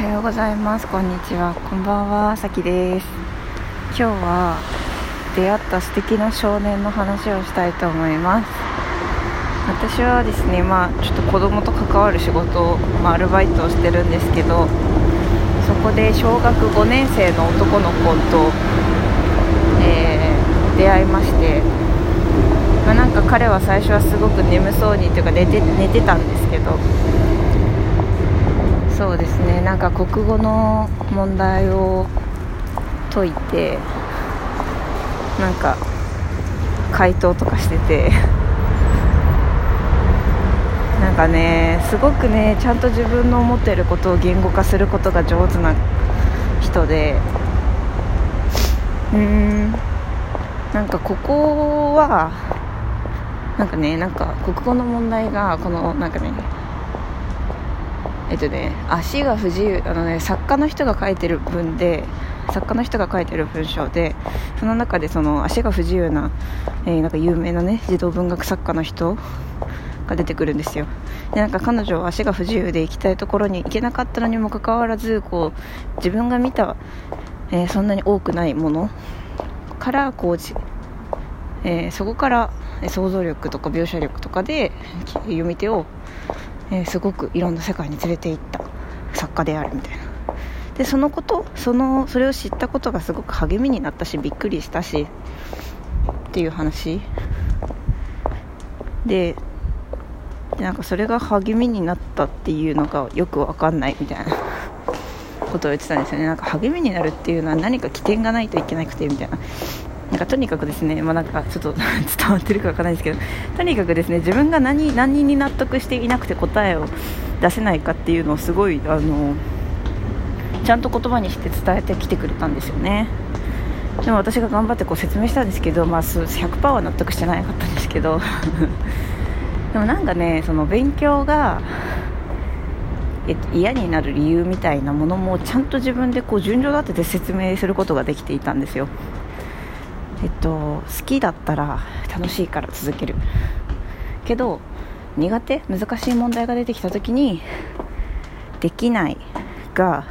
はようございます。こんにちは。こんばんは。さきです。今日は出会った素敵な少年の話をしたいと思います。私はですねまあちょっと子供と関わる仕事、まあ、アルバイトをしてるんですけどそこで小学5年生の男の子と、えー、出会いましてまあ、なんか彼は最初はすごく眠そうにというか寝て寝てたんですけどそうですね。なんか国語の問題を解いてなんか回答とかしてて。なんかねすごくねちゃんと自分の思ってることを言語化することが上手な人で。うーん。なんかここはなんかねなんか国語の問題がこのなんかねえっとね足が不自由あのね作家の人が書いてる文で作家の人が書いてる文章でその中でその足が不自由な,、えー、なんか有名なね児童文学作家の人が出てくるんですよ。でなんか彼女は足が不自由で行きたいところに行けなかったのにもかかわらずこう自分が見た、えー、そんなに多くないものからこう、えー、そこから想像力とか描写力とかで読み手をえー、すごくいろんな世界に連れて行った作家であるみたいな。でそのことそのそれを知ったことがすごく励みになったしびっくりしたしっていう話。でなんかそれが励みになったっていうのがよく分かんないみたいな。ことを言ってたんですよね。なんか励みになるっていうのは何か起点がないといけなくてみたいな。なんかとにかくですね、まあ、なんかちょっと 伝わってるかわからないですけどとにかくですね自分が何何に納得していなくて答えを出せないかっていうのをすごいあのちゃんと言葉にして伝えてきてくれたんですよね。でも私が頑張ってこう説明したんですけど、まあ、100%は納得してなかったんですけど でもなんかねその勉強が、嫌になる理由みたいなものもちゃんと自分でこう順序立てて説明することができていたんですよ。えっと好きだったら楽しいから続ける。けど苦手？難しい問題が出てきた時にできないが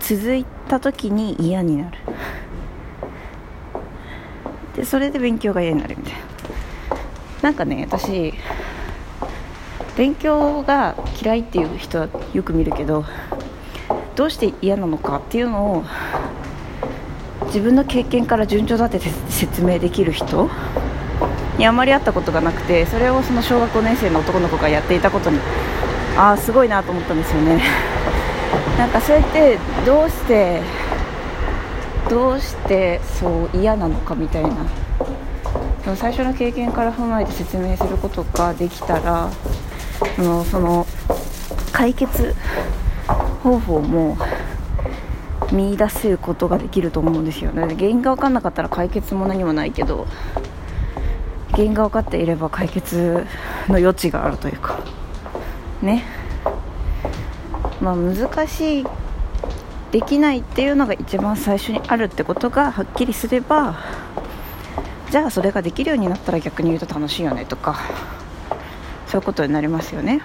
続いた時に嫌になる。でそれで勉強が嫌になるみたいな。なんかね私勉強が嫌いっていう人はよく見るけどどうして嫌なのかっていうのを自分の経験から順序立てて説明できる人？にあまり会ったことがなくてそれをその小学5年生の男の子がやっていたことにああすごいなと思ったんですよね。なんかそれってどうしてどうしてそう嫌なのかみたいな。その最初の経験から踏まえて説明することができたらそのその解決方法も見出せることができると思うんですよね。原因が分かんなかったら解決も何もないけど原因が分かっていれば解決の余地があるというか。ね。まあ難しいできないっていうのが一番最初にあるってことがはっきりすればじゃあそれができるようになったら逆に言うと楽しいよねとかそういうことになりますよね。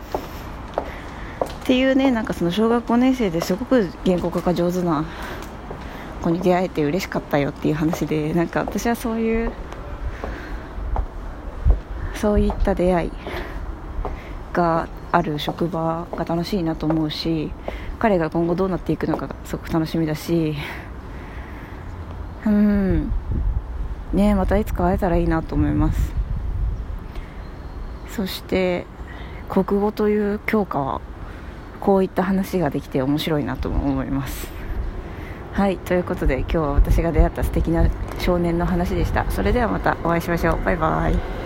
っていうねなんかその小学5年生ですごく原稿化が上手な子に出会えて嬉しかったよっていう話でなんか私はそういうそういった出会いがある職場が楽しいなと思うし彼が今後どうなっていくのかがすごく楽しみだしうんねまたいつか会えたらいいなと思います。そして国語という教科はこういった話ができて面白いなとも思います。はいということで今日は私が出会った素敵な少年の話でした。それではまたお会いしましょう。バイバイ。